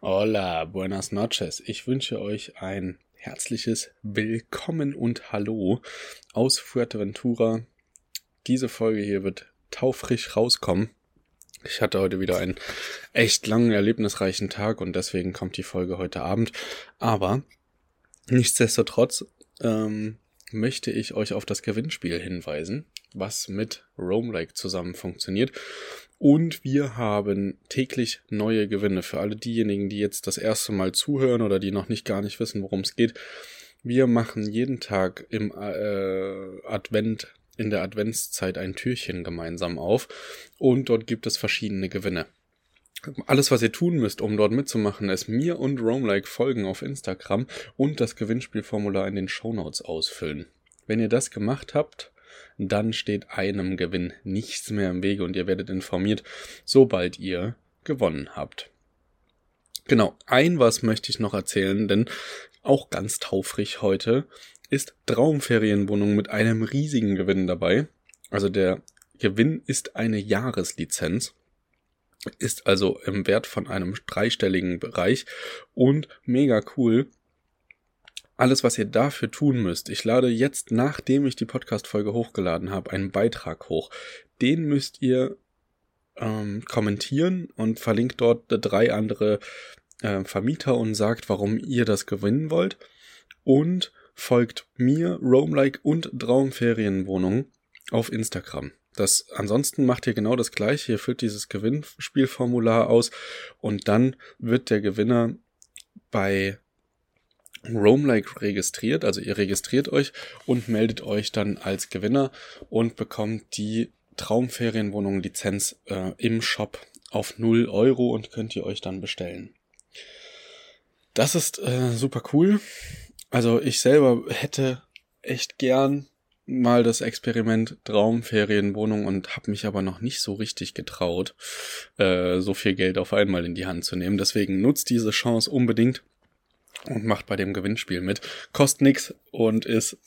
Hola, buenas noches. Ich wünsche euch ein herzliches Willkommen und Hallo aus Fuerteventura. Diese Folge hier wird taufrisch rauskommen. Ich hatte heute wieder einen echt langen, erlebnisreichen Tag und deswegen kommt die Folge heute Abend. Aber nichtsdestotrotz ähm, möchte ich euch auf das Gewinnspiel hinweisen, was mit Roam Lake zusammen funktioniert. Und wir haben täglich neue Gewinne für alle diejenigen, die jetzt das erste Mal zuhören oder die noch nicht gar nicht wissen, worum es geht. Wir machen jeden Tag im äh, Advent, in der Adventszeit ein Türchen gemeinsam auf und dort gibt es verschiedene Gewinne. Alles, was ihr tun müsst, um dort mitzumachen, ist mir und Roamlike folgen auf Instagram und das Gewinnspielformular in den Shownotes ausfüllen. Wenn ihr das gemacht habt, dann steht einem Gewinn nichts mehr im Wege und ihr werdet informiert, sobald ihr gewonnen habt. Genau, ein was möchte ich noch erzählen, denn auch ganz taufrig heute ist Traumferienwohnung mit einem riesigen Gewinn dabei. Also der Gewinn ist eine Jahreslizenz, ist also im Wert von einem dreistelligen Bereich und mega cool alles, was ihr dafür tun müsst, ich lade jetzt, nachdem ich die Podcast-Folge hochgeladen habe, einen Beitrag hoch. Den müsst ihr ähm, kommentieren und verlinkt dort drei andere äh, Vermieter und sagt, warum ihr das gewinnen wollt. Und folgt mir, Roamlike und Traumferienwohnung auf Instagram. Das, ansonsten macht ihr genau das gleiche. Ihr füllt dieses Gewinnspielformular aus und dann wird der Gewinner bei Roamlike registriert, also ihr registriert euch und meldet euch dann als Gewinner und bekommt die Traumferienwohnung Lizenz äh, im Shop auf 0 Euro und könnt ihr euch dann bestellen. Das ist äh, super cool. Also ich selber hätte echt gern mal das Experiment Traumferienwohnung und habe mich aber noch nicht so richtig getraut, äh, so viel Geld auf einmal in die Hand zu nehmen. Deswegen nutzt diese Chance unbedingt und macht bei dem Gewinnspiel mit. Kostet nix und ist,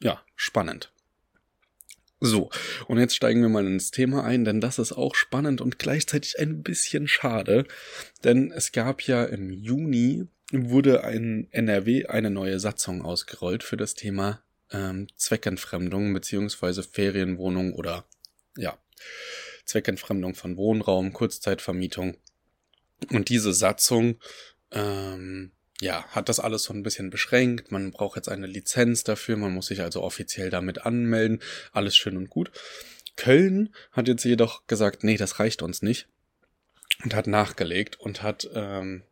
ja, spannend. So, und jetzt steigen wir mal ins Thema ein, denn das ist auch spannend und gleichzeitig ein bisschen schade, denn es gab ja im Juni wurde ein NRW eine neue Satzung ausgerollt für das Thema ähm, Zweckentfremdung beziehungsweise Ferienwohnung oder ja Zweckentfremdung von Wohnraum, Kurzzeitvermietung. Und diese Satzung ähm, ja, hat das alles so ein bisschen beschränkt. Man braucht jetzt eine Lizenz dafür, man muss sich also offiziell damit anmelden. Alles schön und gut. Köln hat jetzt jedoch gesagt, nee, das reicht uns nicht. Und hat nachgelegt und hat, ähm,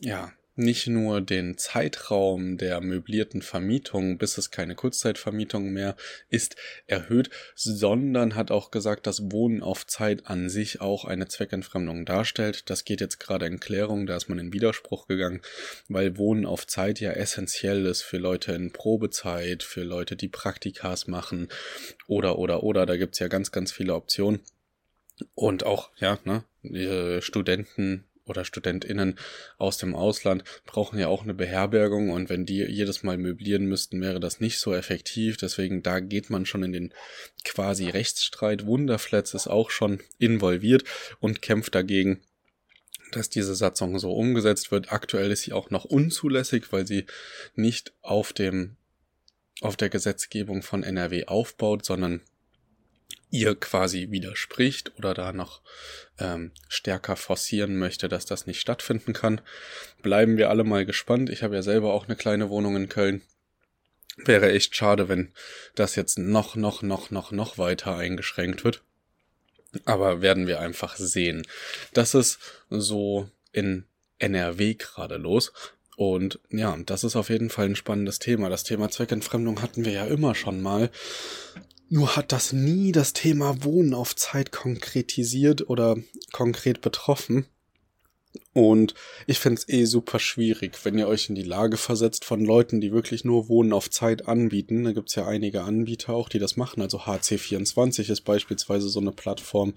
ja, nicht nur den Zeitraum der möblierten Vermietung, bis es keine Kurzzeitvermietung mehr ist, erhöht, sondern hat auch gesagt, dass Wohnen auf Zeit an sich auch eine Zweckentfremdung darstellt. Das geht jetzt gerade in Klärung, da ist man in Widerspruch gegangen, weil Wohnen auf Zeit ja essentiell ist für Leute in Probezeit, für Leute, die Praktikas machen oder oder oder, da gibt's ja ganz, ganz viele Optionen. Und auch, ja, ne, Studenten oder StudentInnen aus dem Ausland brauchen ja auch eine Beherbergung und wenn die jedes Mal möblieren müssten, wäre das nicht so effektiv. Deswegen da geht man schon in den quasi Rechtsstreit. Wunderflats ist auch schon involviert und kämpft dagegen, dass diese Satzung so umgesetzt wird. Aktuell ist sie auch noch unzulässig, weil sie nicht auf dem auf der Gesetzgebung von NRW aufbaut, sondern ihr quasi widerspricht oder da noch ähm, stärker forcieren möchte, dass das nicht stattfinden kann. Bleiben wir alle mal gespannt. Ich habe ja selber auch eine kleine Wohnung in Köln. Wäre echt schade, wenn das jetzt noch, noch, noch, noch, noch weiter eingeschränkt wird. Aber werden wir einfach sehen. Das ist so in NRW gerade los. Und ja, das ist auf jeden Fall ein spannendes Thema. Das Thema Zweckentfremdung hatten wir ja immer schon mal. Nur hat das nie das Thema Wohnen auf Zeit konkretisiert oder konkret betroffen. Und ich finde es eh super schwierig, wenn ihr euch in die Lage versetzt von Leuten, die wirklich nur Wohnen auf Zeit anbieten. Da gibt's ja einige Anbieter auch, die das machen. Also HC24 ist beispielsweise so eine Plattform,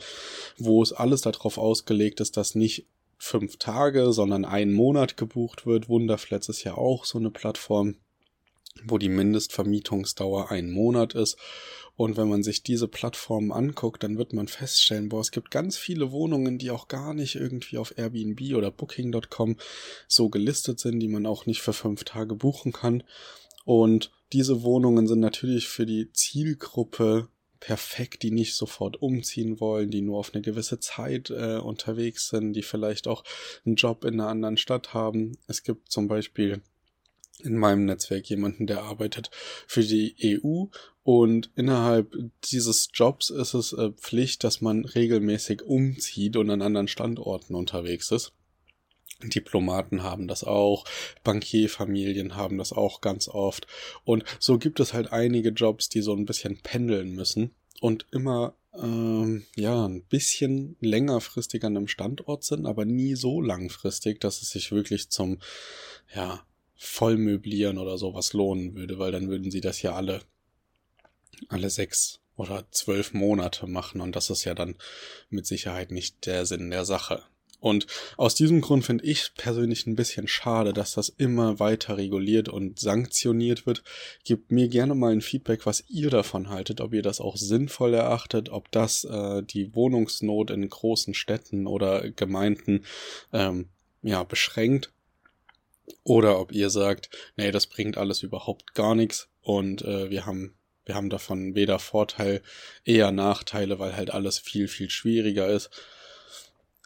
wo es alles darauf ausgelegt ist, dass nicht fünf Tage, sondern einen Monat gebucht wird. Wunderflats ist ja auch so eine Plattform, wo die Mindestvermietungsdauer ein Monat ist. Und wenn man sich diese Plattformen anguckt, dann wird man feststellen, boah, es gibt ganz viele Wohnungen, die auch gar nicht irgendwie auf Airbnb oder Booking.com so gelistet sind, die man auch nicht für fünf Tage buchen kann. Und diese Wohnungen sind natürlich für die Zielgruppe perfekt, die nicht sofort umziehen wollen, die nur auf eine gewisse Zeit äh, unterwegs sind, die vielleicht auch einen Job in einer anderen Stadt haben. Es gibt zum Beispiel in meinem Netzwerk jemanden, der arbeitet für die EU und innerhalb dieses Jobs ist es äh, Pflicht, dass man regelmäßig umzieht und an anderen Standorten unterwegs ist. Diplomaten haben das auch, Bankierfamilien haben das auch ganz oft. Und so gibt es halt einige Jobs, die so ein bisschen pendeln müssen und immer ähm, ja ein bisschen längerfristig an einem Standort sind, aber nie so langfristig, dass es sich wirklich zum ja voll möblieren oder sowas lohnen würde, weil dann würden sie das ja alle, alle sechs oder zwölf Monate machen und das ist ja dann mit Sicherheit nicht der Sinn der Sache. Und aus diesem Grund finde ich persönlich ein bisschen schade, dass das immer weiter reguliert und sanktioniert wird. Gebt mir gerne mal ein Feedback, was ihr davon haltet, ob ihr das auch sinnvoll erachtet, ob das äh, die Wohnungsnot in großen Städten oder Gemeinden ähm, ja beschränkt oder ob ihr sagt, nee, das bringt alles überhaupt gar nichts und äh, wir haben wir haben davon weder Vorteil, eher Nachteile, weil halt alles viel, viel schwieriger ist.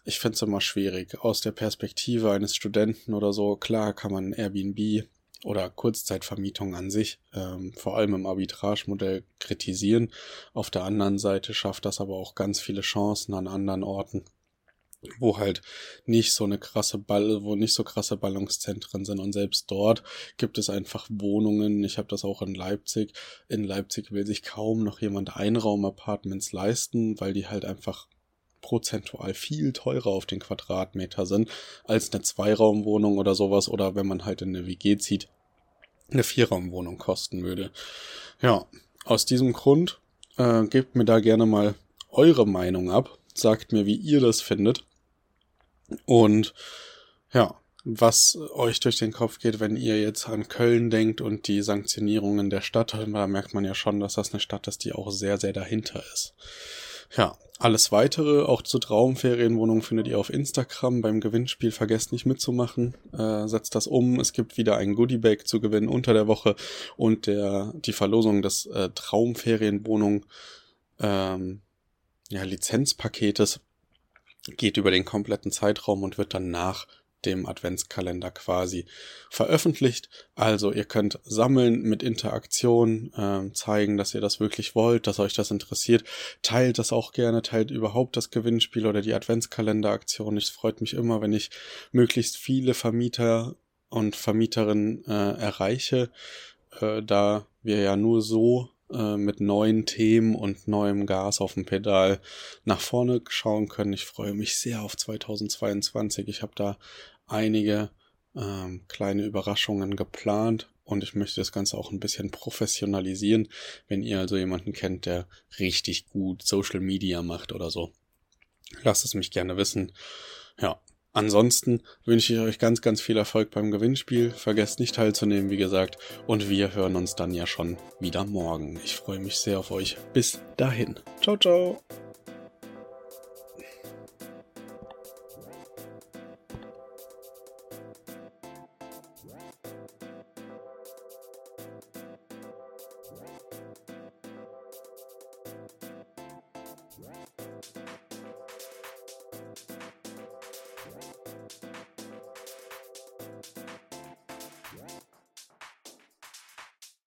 Ich finde es immer schwierig. Aus der Perspektive eines Studenten oder so, klar kann man Airbnb oder Kurzzeitvermietung an sich, ähm, vor allem im Arbitragemodell, kritisieren. Auf der anderen Seite schafft das aber auch ganz viele Chancen an anderen Orten wo halt nicht so eine krasse Ball, wo nicht so krasse Ballungszentren sind und selbst dort gibt es einfach Wohnungen. Ich habe das auch in Leipzig. In Leipzig will sich kaum noch jemand Einraumapartments leisten, weil die halt einfach prozentual viel teurer auf den Quadratmeter sind als eine Zweiraumwohnung oder sowas oder wenn man halt in eine WG zieht, eine Vierraumwohnung kosten würde. Ja, aus diesem Grund äh, gebt mir da gerne mal eure Meinung ab. Sagt mir, wie ihr das findet. Und ja, was euch durch den Kopf geht, wenn ihr jetzt an Köln denkt und die Sanktionierungen der Stadt, da merkt man ja schon, dass das eine Stadt ist, die auch sehr, sehr dahinter ist. Ja, alles weitere, auch zur Traumferienwohnung, findet ihr auf Instagram. Beim Gewinnspiel vergesst nicht mitzumachen. Äh, setzt das um. Es gibt wieder ein Goodiebag zu gewinnen unter der Woche und der die Verlosung des äh, Traumferienwohnung ähm, ja, Lizenzpaketes geht über den kompletten Zeitraum und wird dann nach dem Adventskalender quasi veröffentlicht. Also ihr könnt sammeln mit Interaktion, äh, zeigen, dass ihr das wirklich wollt, dass euch das interessiert. Teilt das auch gerne, teilt überhaupt das Gewinnspiel oder die Adventskalenderaktion. Es freut mich immer, wenn ich möglichst viele Vermieter und Vermieterinnen äh, erreiche, äh, da wir ja nur so äh, mit neuen Themen und neuem Gas auf dem Pedal nach vorne schauen können. Ich freue mich sehr auf 2022. Ich habe da einige ähm, kleine Überraschungen geplant und ich möchte das Ganze auch ein bisschen professionalisieren. Wenn ihr also jemanden kennt, der richtig gut Social Media macht oder so, lasst es mich gerne wissen. Ja, Ansonsten wünsche ich euch ganz, ganz viel Erfolg beim Gewinnspiel. Vergesst nicht teilzunehmen, wie gesagt. Und wir hören uns dann ja schon wieder morgen. Ich freue mich sehr auf euch. Bis dahin. Ciao, ciao.